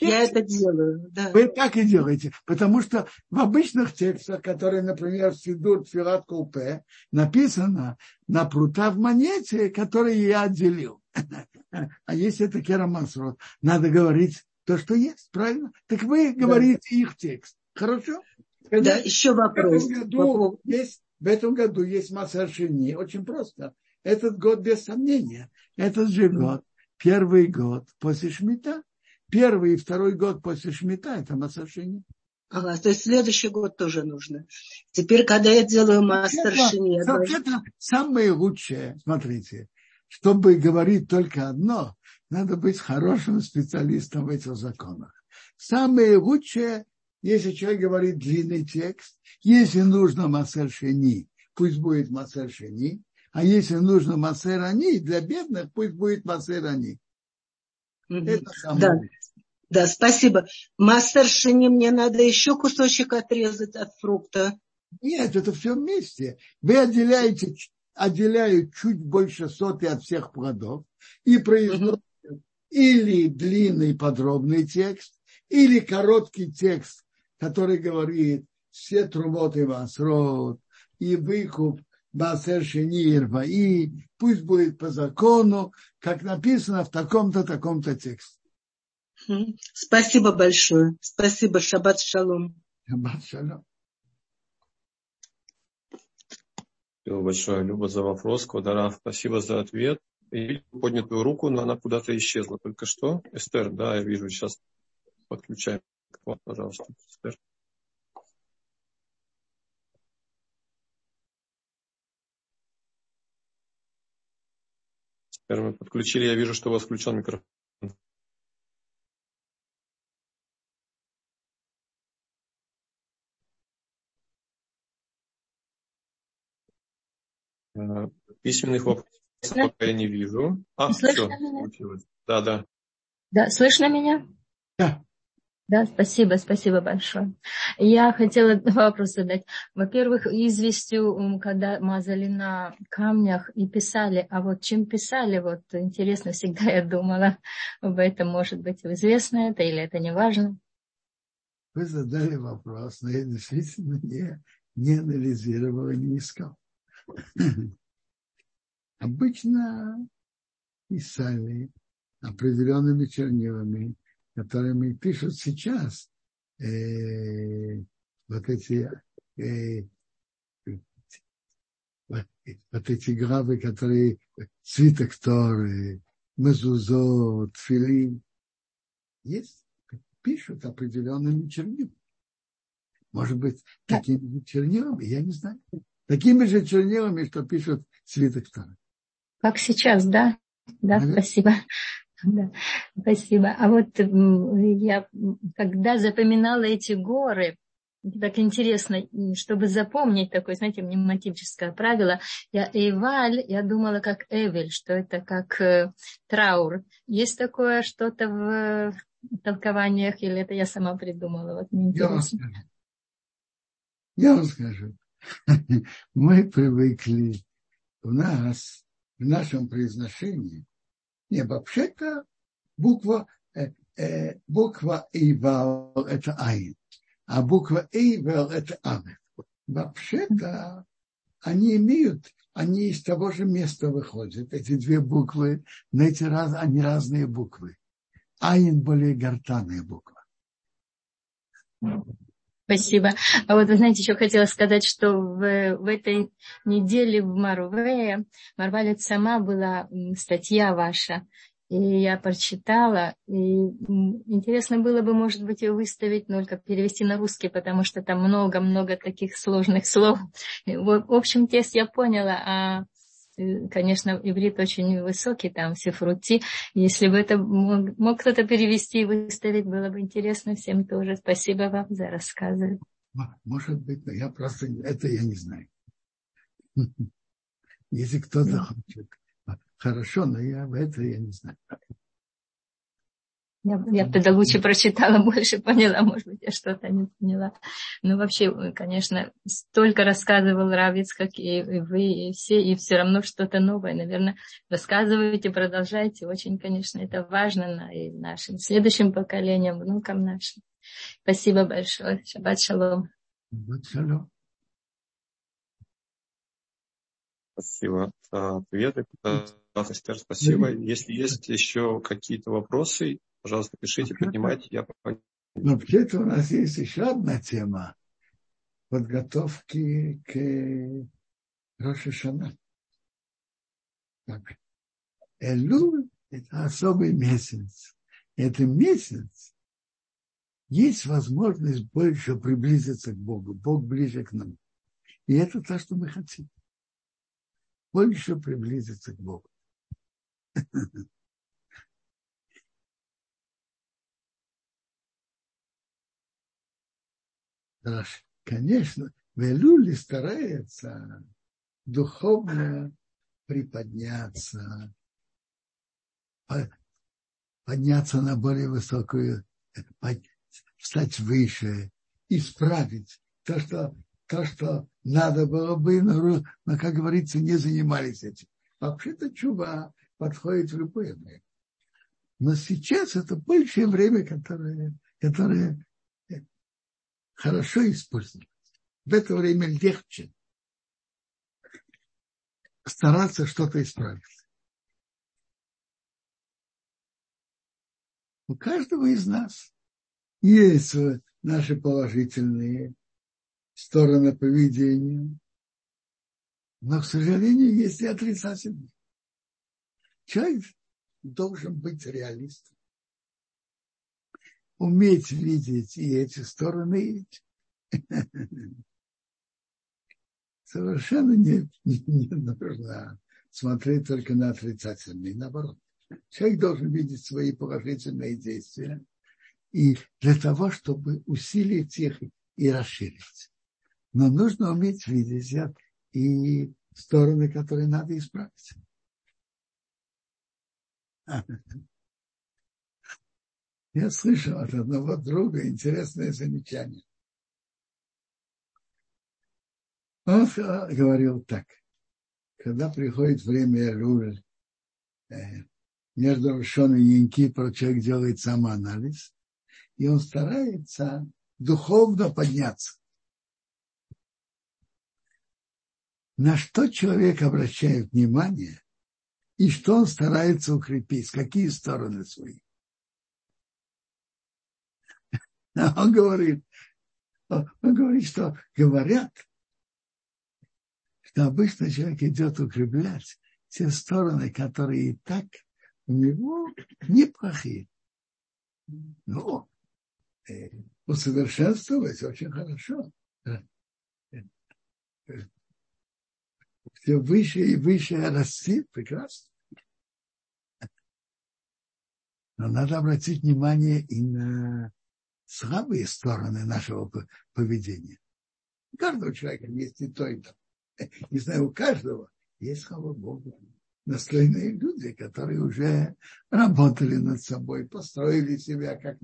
Я это делаю, да. Вы так и делаете. Потому что в обычных текстах, которые, например, в Сидур Филат Купе, написано на прута в монете, которые я отделил. А если это Керамасрот, надо говорить то, что есть, правильно? Так вы говорите да. их текст. Хорошо? Когда да, еще вопрос. В этом году есть, в этом году есть масса Шини. Очень просто. Этот год без сомнения. Этот же год, первый год после Шмита первый и второй год после Шмита это Масашини. Ага, то есть следующий год тоже нужно. Теперь, когда я делаю мастершини... Это, должен... это самое лучшее, смотрите, чтобы говорить только одно, надо быть хорошим специалистом в этих законах. Самое лучшее, если человек говорит длинный текст, если нужно массер пусть будет массер а если нужно массер для бедных, пусть будет массер это да. да, спасибо. Мастершине мне надо еще кусочек отрезать от фрукта. Нет, это все вместе. Вы отделяете, отделяют чуть больше соты от всех плодов и произносят угу. или длинный подробный текст, или короткий текст, который говорит все труботы вас род и выкуп Басер Шенирва, и пусть будет по закону, как написано в таком-то, таком-то тексте. Спасибо большое. Спасибо. Шаббат шалом. Шаббат шалом. Спасибо большое, Люба, за вопрос. Квадарав, спасибо за ответ. И поднятую руку, но она куда-то исчезла только что. Эстер, да, я вижу, сейчас подключаем. Пожалуйста, Эстер. Теперь мы подключили, я вижу, что у вас включен микрофон. Э, письменных вопросов пока я не вижу. А, слышно все, меня? получилось. Да, да. Да, слышно меня? Да. Да, спасибо, спасибо большое. Я хотела вопрос задать. Во-первых, известью, когда мазали на камнях и писали, а вот чем писали, вот интересно, всегда я думала об этом, может быть, известно это или это не важно. Вы задали вопрос, но я действительно не, не анализировал и не искал. Обычно писали определенными чернилами, которыми пишут сейчас э, вот эти э, вот эти главы, которые свиток Торы, мезузот, филин, есть, пишут определенными чернилами. Может быть, такими же чернилами, я не знаю. Такими же чернилами, что пишут свиток Торы. Как сейчас, да? Да, спасибо. Да, спасибо. А вот я, когда запоминала эти горы, так интересно, чтобы запомнить такое, знаете, мнематическое правило, я Эйваль, я думала как Эвель, что это как э, траур. Есть такое что-то в толкованиях, или это я сама придумала? Вот мне я, вам скажу. я вам скажу. Мы привыкли, у нас, в нашем произношении, не, вообще-то буква, э, э, буква Ивал – это Айн, а буква Эйвел – это Алеф. Вообще-то они имеют, они из того же места выходят, эти две буквы, но эти раз, они разные буквы. Айн более гортанная буква. Спасибо. А вот вы знаете, еще хотела сказать, что в, в этой неделе в Марве, Марвалет сама была статья ваша, и я прочитала, и интересно было бы, может быть, ее выставить, только перевести на русский, потому что там много-много таких сложных слов. В общем, тест я поняла, а конечно, иврит очень высокий, там все фрути. Если бы это мог, мог кто-то перевести и выставить, было бы интересно всем тоже. Спасибо вам за рассказы. Может быть, но я просто это я не знаю. Если кто-то хочет, хорошо, но я в это я не знаю. Я, я тогда лучше прочитала, больше поняла, может быть, я что-то не поняла. Но вообще, конечно, столько рассказывал Равиц, как и вы, и все, и все равно что-то новое. Наверное, рассказывайте, продолжайте. Очень, конечно, это важно на, и нашим следующим поколениям, внукам нашим. Спасибо большое. Шаббат шалом. Шаббат шалом. Спасибо за ответы. Спасибо. Если есть еще какие-то вопросы, Пожалуйста, пишите, поднимайте, я Но вообще-то у нас есть еще одна тема подготовки к Рошишана. Элюль – это особый месяц. Это месяц, есть возможность больше приблизиться к Богу. Бог ближе к нам. И это то, что мы хотим. Больше приблизиться к Богу. конечно, Велюли старается духовно приподняться, подняться на более высокую, встать выше, исправить то, что, то, что надо было бы, но, как говорится, не занимались этим. Вообще-то чува подходит в любое время. Но сейчас это большее время, которое, которое хорошо использовать. В это время легче стараться что-то исправить. У каждого из нас есть наши положительные стороны поведения, но, к сожалению, есть и отрицательные. Человек должен быть реалистом уметь видеть и эти стороны. Совершенно не, не нужно смотреть только на отрицательные, наоборот. Человек должен видеть свои положительные действия и для того, чтобы усилить их и расширить. Но нужно уметь видеть и стороны, которые надо исправить. Я слышал от одного друга интересное замечание. Он говорил так, когда приходит время Элюль, э, между Рошон и Янкипор человек делает самоанализ, и он старается духовно подняться. На что человек обращает внимание и что он старается укрепить, какие стороны свои. Он говорит, он говорит, что говорят, что обычно человек идет укреплять те стороны, которые и так у него неплохие. Но э, усовершенствовать очень хорошо. Все выше и выше расти, прекрасно. Но надо обратить внимание и на слабые стороны нашего поведения. У каждого человека есть и то, и то. Не знаю, у каждого есть, слава Богу, настроенные люди, которые уже работали над собой, построили себя как,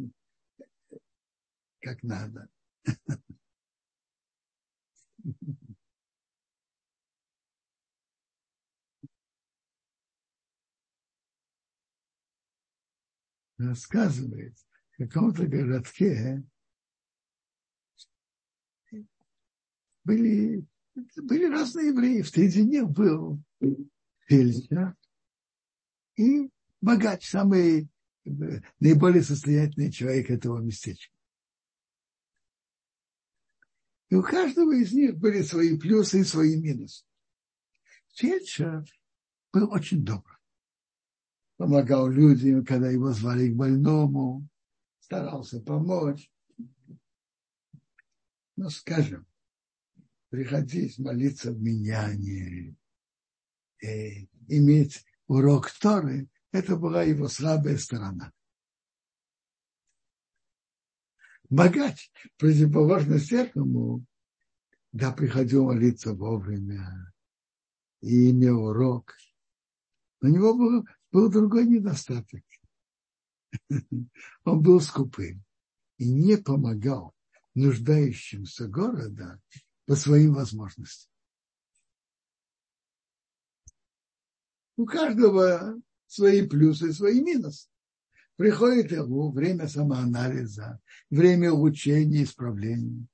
как надо. Рассказывает, каком-то городке были, были разные евреи. Среди них был фельдшер и богач, самый наиболее состоятельный человек этого местечка. И у каждого из них были свои плюсы и свои минусы. Фельдшер был очень добр. Помогал людям, когда его звали к больному, старался помочь. Ну, скажем, приходить молиться в менянии, э, иметь урок Торы, это была его слабая сторона. Богач, противоположность этому, да, приходил молиться вовремя и имел урок. У него был, был другой недостаток. Он был скупым и не помогал нуждающимся города по своим возможностям. У каждого свои плюсы, свои минусы. Приходит ему время самоанализа, время улучшения, исправления.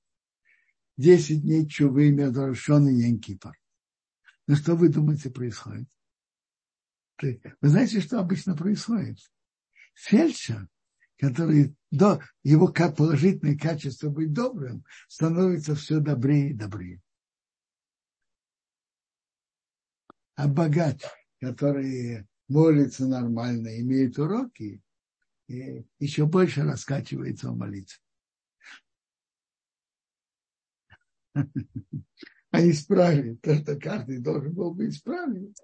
Десять дней чувы между Рошон Янкипор. Ну что вы думаете происходит? Вы знаете, что обычно происходит? Фельдшер, который до его положительное качество быть добрым, становится все добрее и добрее. А богач, который молится нормально, имеет уроки, еще больше раскачивается в молитве. А исправить то, что каждый должен был бы исправить,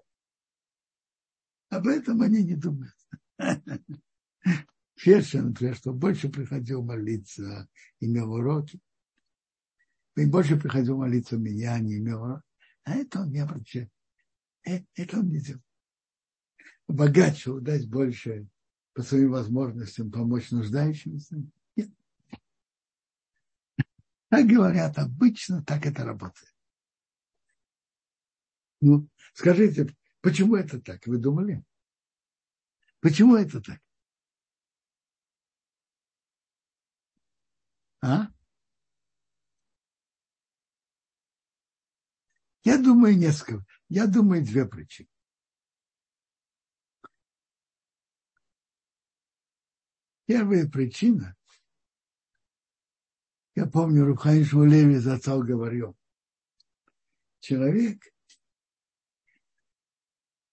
об этом они не думают. Фельдшер, например, что больше приходил молиться, имел уроки. И больше приходил молиться меня, не имел уроки. А это он не обращает. Э, это он не делал. Богаче дать больше по своим возможностям помочь нуждающимся. Нет. Так говорят, обычно так это работает. Ну, скажите, почему это так? Вы думали? Почему это так? А? Я думаю несколько. Я думаю две причины. Первая причина, я помню, Рухайн Шмулеви зацал говорил, человек,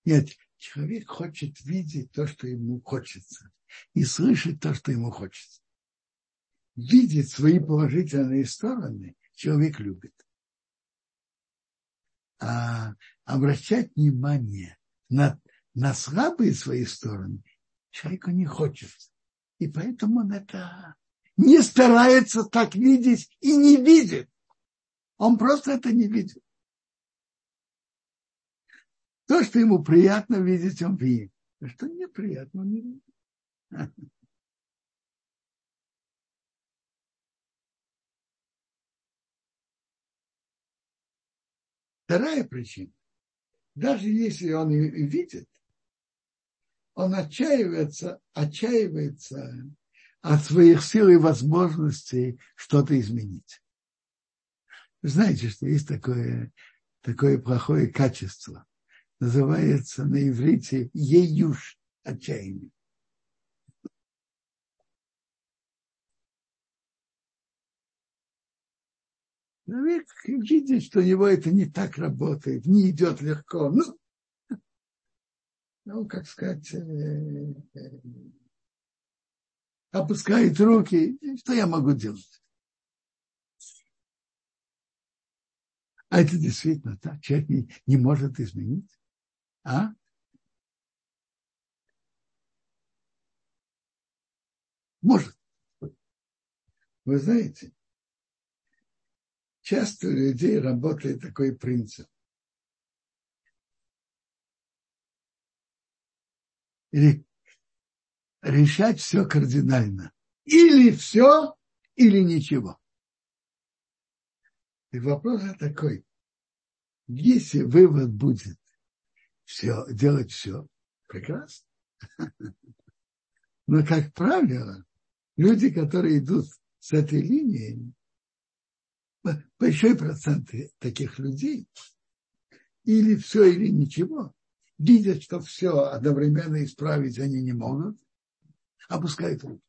нет, человек хочет видеть то, что ему хочется, и слышать то, что ему хочется. Видеть свои положительные стороны человек любит. А обращать внимание на, на слабые свои стороны человеку не хочется. И поэтому он это не старается так видеть и не видит. Он просто это не видит. То, что ему приятно видеть, он видит. А что неприятно, он не видит. Вторая причина. Даже если он видит, он отчаивается, отчаивается от своих сил и возможностей что-то изменить. Вы знаете, что есть такое, такое плохое качество. Называется на иврите еюш отчаяние. Человек видит, что у него это не так работает, не идет легко. Ну, ну как сказать, э, э, опускает руки. Что я могу делать? А это действительно так. Человек не, не может изменить. А? Может. Вы знаете, часто у людей работает такой принцип. Или решать все кардинально. Или все, или ничего. И вопрос такой. Если вывод будет все, делать все, прекрасно. Но, как правило, люди, которые идут с этой линией, большой процент таких людей, или все, или ничего, видят, что все одновременно исправить они не могут, опускают руки.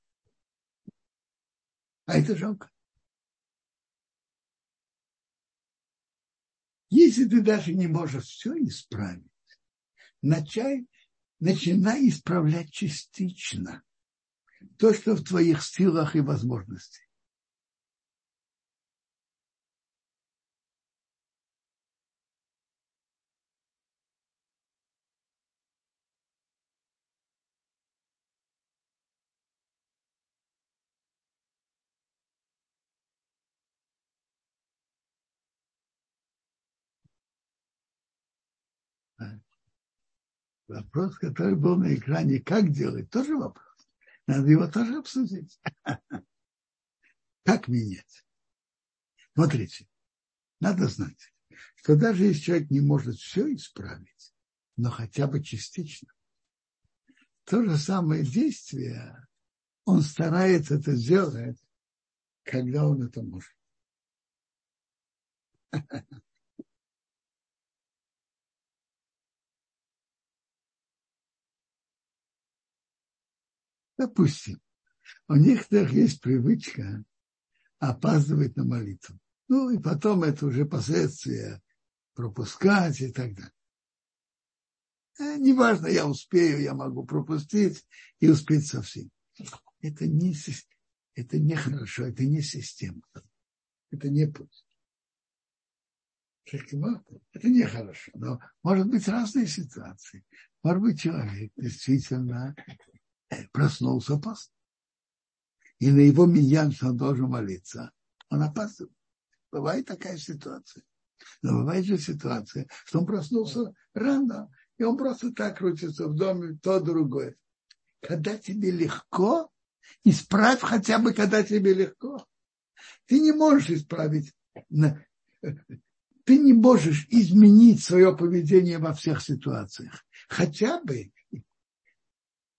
А это жалко. Если ты даже не можешь все исправить, начай, начинай исправлять частично то, что в твоих силах и возможностях. Вопрос, который был на экране, как делать, тоже вопрос. Надо его тоже обсудить. Как менять? Смотрите, надо знать, что даже если человек не может все исправить, но хотя бы частично, то же самое действие он старается это сделать, когда он это может. Допустим, у некоторых есть привычка опаздывать на молитву. Ну, и потом это уже последствия пропускать и так далее. Э, неважно, я успею, я могу пропустить и успеть совсем. Это не, это не хорошо, это не система. Это не путь. Это нехорошо. Но может быть разные ситуации. Может быть, человек действительно проснулся пост. И на его миньян, что он должен молиться, он опаздывает. Бывает такая ситуация. Но бывает же ситуация, что он проснулся рано, и он просто так крутится в доме, то другое. Когда тебе легко, исправь хотя бы, когда тебе легко. Ты не можешь исправить, ты не можешь изменить свое поведение во всех ситуациях. Хотя бы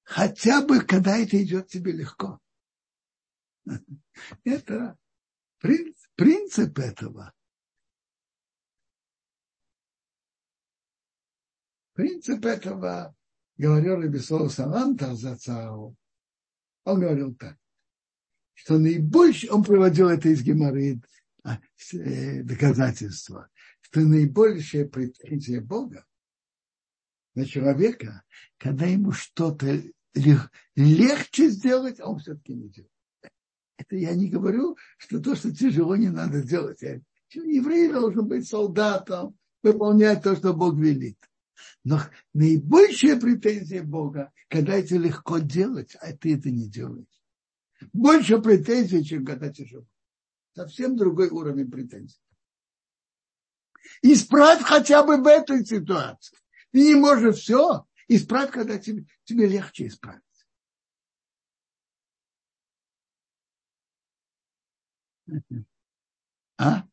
Хотя бы, когда это идет тебе легко. Это принцип, принцип этого. Принцип этого, говорил Рабисол Саланта Зацау, он говорил так, что наибольшее, он приводил это из Геморрит, а, э, доказательства, что наибольшее претензия Бога на человека, когда ему что-то легче сделать, а он все-таки не делает. Это я не говорю, что то, что тяжело, не надо делать. Еврей должен быть солдатом, выполнять то, что Бог велит. Но наибольшая претензия Бога, когда это легко делать, а ты это не делаешь. Больше претензий, чем когда тяжело. Совсем другой уровень претензий. Исправь хотя бы в этой ситуации. Ты не можешь все исправить, когда тебе, тебе легче исправить. А?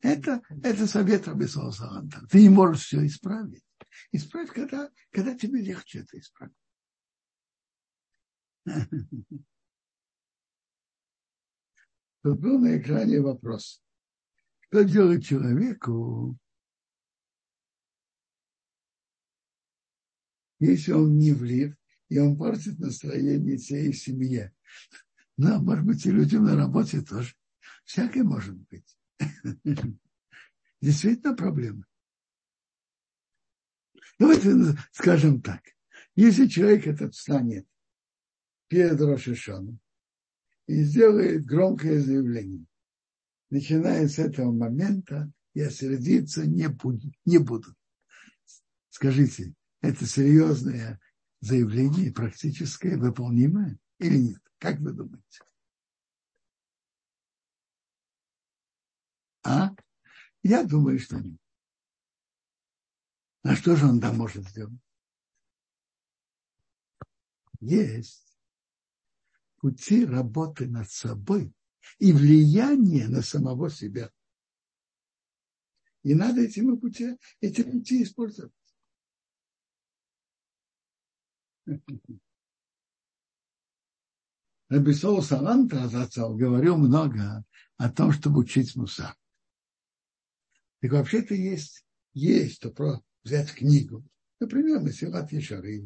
Это, это совет Рабисова Саланта. Ты не можешь все исправить. Исправь, когда, когда тебе легче это исправить. Тут был на экране вопрос. Что делать человеку, если он не влив, и он портит настроение всей семье? Ну, может быть, и людям на работе тоже. Всякое может быть. Действительно проблема. Давайте скажем так. Если человек этот встанет перед Рошишоном и сделает громкое заявление, начиная с этого момента, я сердиться не буду. Не буду. Скажите, это серьезное заявление, практическое, выполнимое или нет? Как вы думаете? А? Я думаю, что нет. А что же он там может сделать? Есть пути работы над собой и влияние на самого себя. И надо этими пути, эти пути использовать. Рабисол Саланта говорил много о том, чтобы учить мусар. Так вообще-то есть, есть то про взять книгу, например, на Силат Ешары,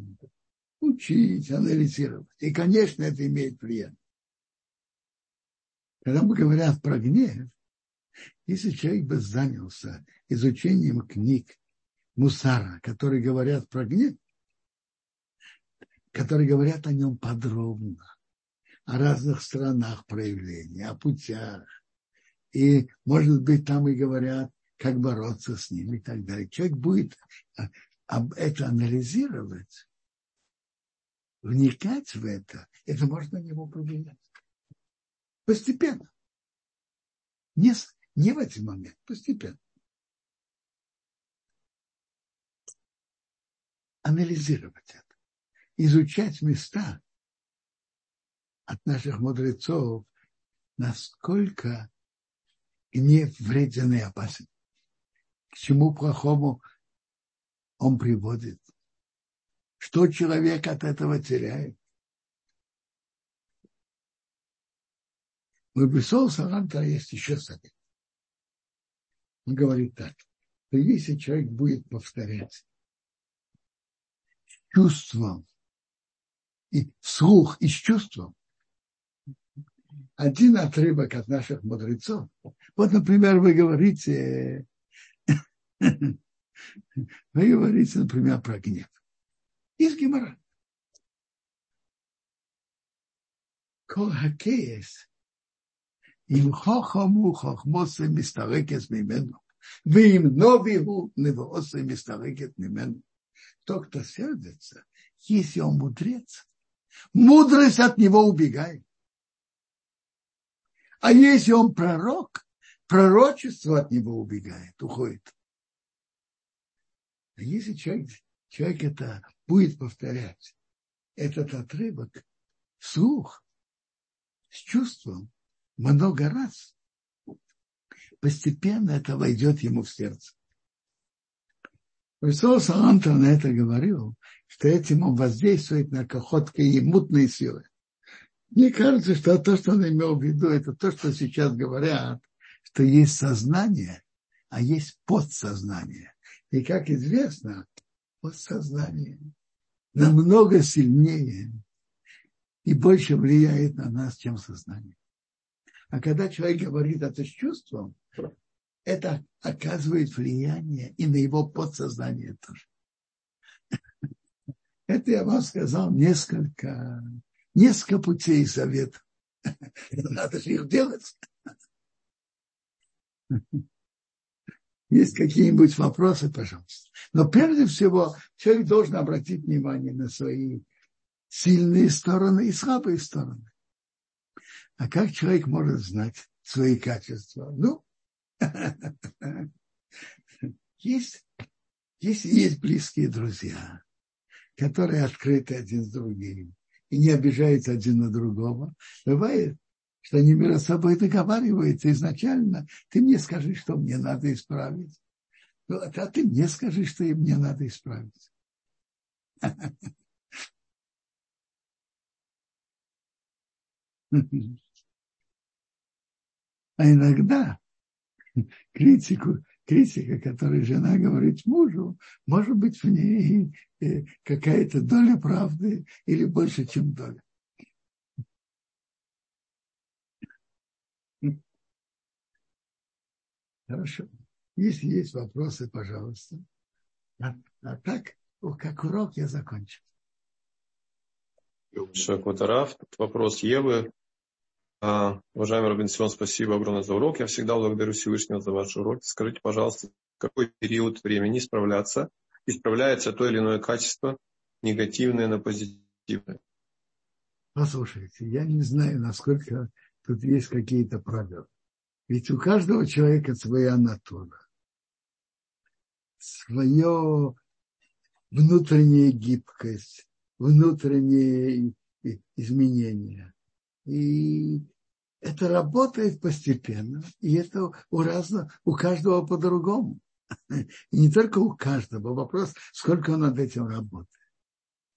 учить, анализировать. И, конечно, это имеет влияние. Когда мы говорят про гнев, если человек бы занялся изучением книг Мусара, которые говорят про гнев, которые говорят о нем подробно, о разных сторонах проявления, о путях. И, может быть, там и говорят как бороться с ним и так далее. Человек будет а, это анализировать, вникать в это, это можно на него повлиять. Постепенно. Не, не в этот момент, постепенно. Анализировать это. Изучать места от наших мудрецов, насколько гнев вреден и опасен к чему плохому он приводит. Что человек от этого теряет? У Бесол Саланта есть еще совет. Он говорит так, что если человек будет повторять чувством, и слух и с чувством. Один отрывок от наших мудрецов. Вот, например, вы говорите, вы говорите, например, про гнев. Из Гимара. Колхакеес. Им хохому хохмосе мистарекес мимену. Вы им новиху невоосе мистарекет мимену. Тот, кто сердится, если он мудрец, мудрость от него убегает. А если он пророк, пророчество от него убегает, уходит. А если человек, человек это будет повторять, этот отрывок вслух, с чувством, много раз, постепенно это войдет ему в сердце. Иисус Антон на это говорил, что этим он воздействует на кохотки и мутные силы. Мне кажется, что то, что он имел в виду, это то, что сейчас говорят, что есть сознание, а есть подсознание. И, как известно, подсознание намного сильнее и больше влияет на нас, чем сознание. А когда человек говорит это с чувством, это оказывает влияние и на его подсознание тоже. Это я вам сказал несколько, несколько путей советов. Надо же их делать. Есть какие-нибудь вопросы, пожалуйста. Но прежде всего человек должен обратить внимание на свои сильные стороны и слабые стороны. А как человек может знать свои качества? Ну, есть Если есть близкие друзья, которые открыты один с другим и не обижаются один на другого, бывает, что они между собой договариваются изначально. Ты мне скажи, что мне надо исправить. А ты мне скажи, что мне надо исправить. А иногда критику, критика, которую жена говорит мужу, может быть в ней э, какая-то доля правды или больше, чем доля. Хорошо. Если есть вопросы, пожалуйста. А, а так, как урок я закончил. Шакутараф. Вопрос Евы. А, уважаемый Робинсон, спасибо огромное за урок. Я всегда благодарю Всевышнего за ваш урок. Скажите, пожалуйста, какой период времени исправляться, исправляется то или иное качество, негативное на позитивное? Послушайте, я не знаю, насколько тут есть какие-то правила. Ведь у каждого человека своя натура, свое внутренняя гибкость, внутренние изменения. И это работает постепенно, и это у разного, у каждого по-другому. И не только у каждого. Вопрос, сколько он над этим работает.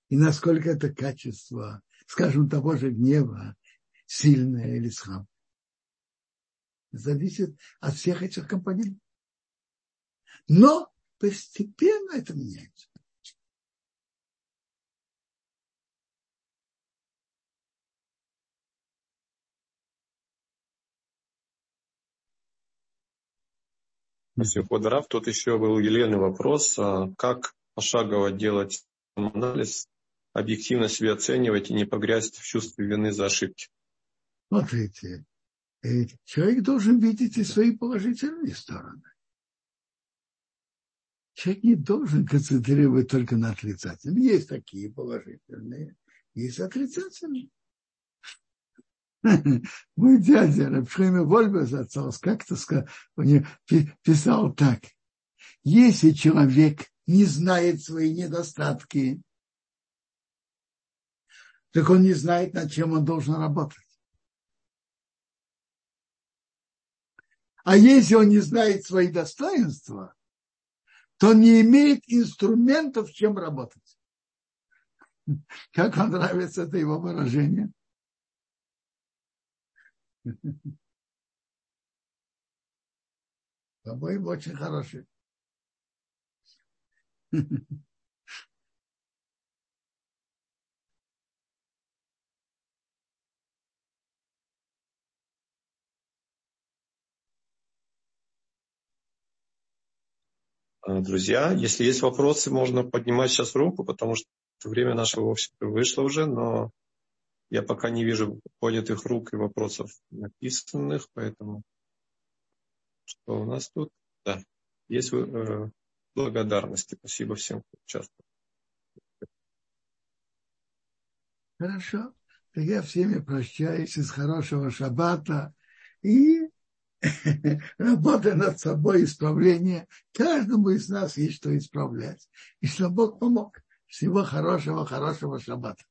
И насколько это качество, скажем, того же гнева, сильное или слабое. Зависит от всех этих компонентов. Но постепенно это меняется. Спасибо, Ходорав. Тут еще был Елены вопрос, а как пошагово делать анализ, объективно себя оценивать и не погрязть в чувстве вины за ошибки. Смотрите, человек должен видеть и свои положительные стороны. Человек не должен концентрировать только на отрицательном. Есть такие положительные, есть отрицательные. Мой дядя Рабшхайма Вольбес отцов как-то писал так. Если человек не знает свои недостатки, так он не знает, над чем он должен работать. А если он не знает свои достоинства, то он не имеет инструментов, чем работать. Как вам нравится это его выражение? По-моему, очень хороший. Друзья, если есть вопросы, можно поднимать сейчас руку, потому что время нашего в вышло уже, но я пока не вижу поднятых рук и вопросов написанных, поэтому что у нас тут? Да, есть э, благодарности. Спасибо всем, кто участвовал. Хорошо. Так я всеми прощаюсь из хорошего шаббата и работа над собой, исправление. Каждому из нас есть что исправлять. И что Бог помог. Всего хорошего, хорошего шаббата.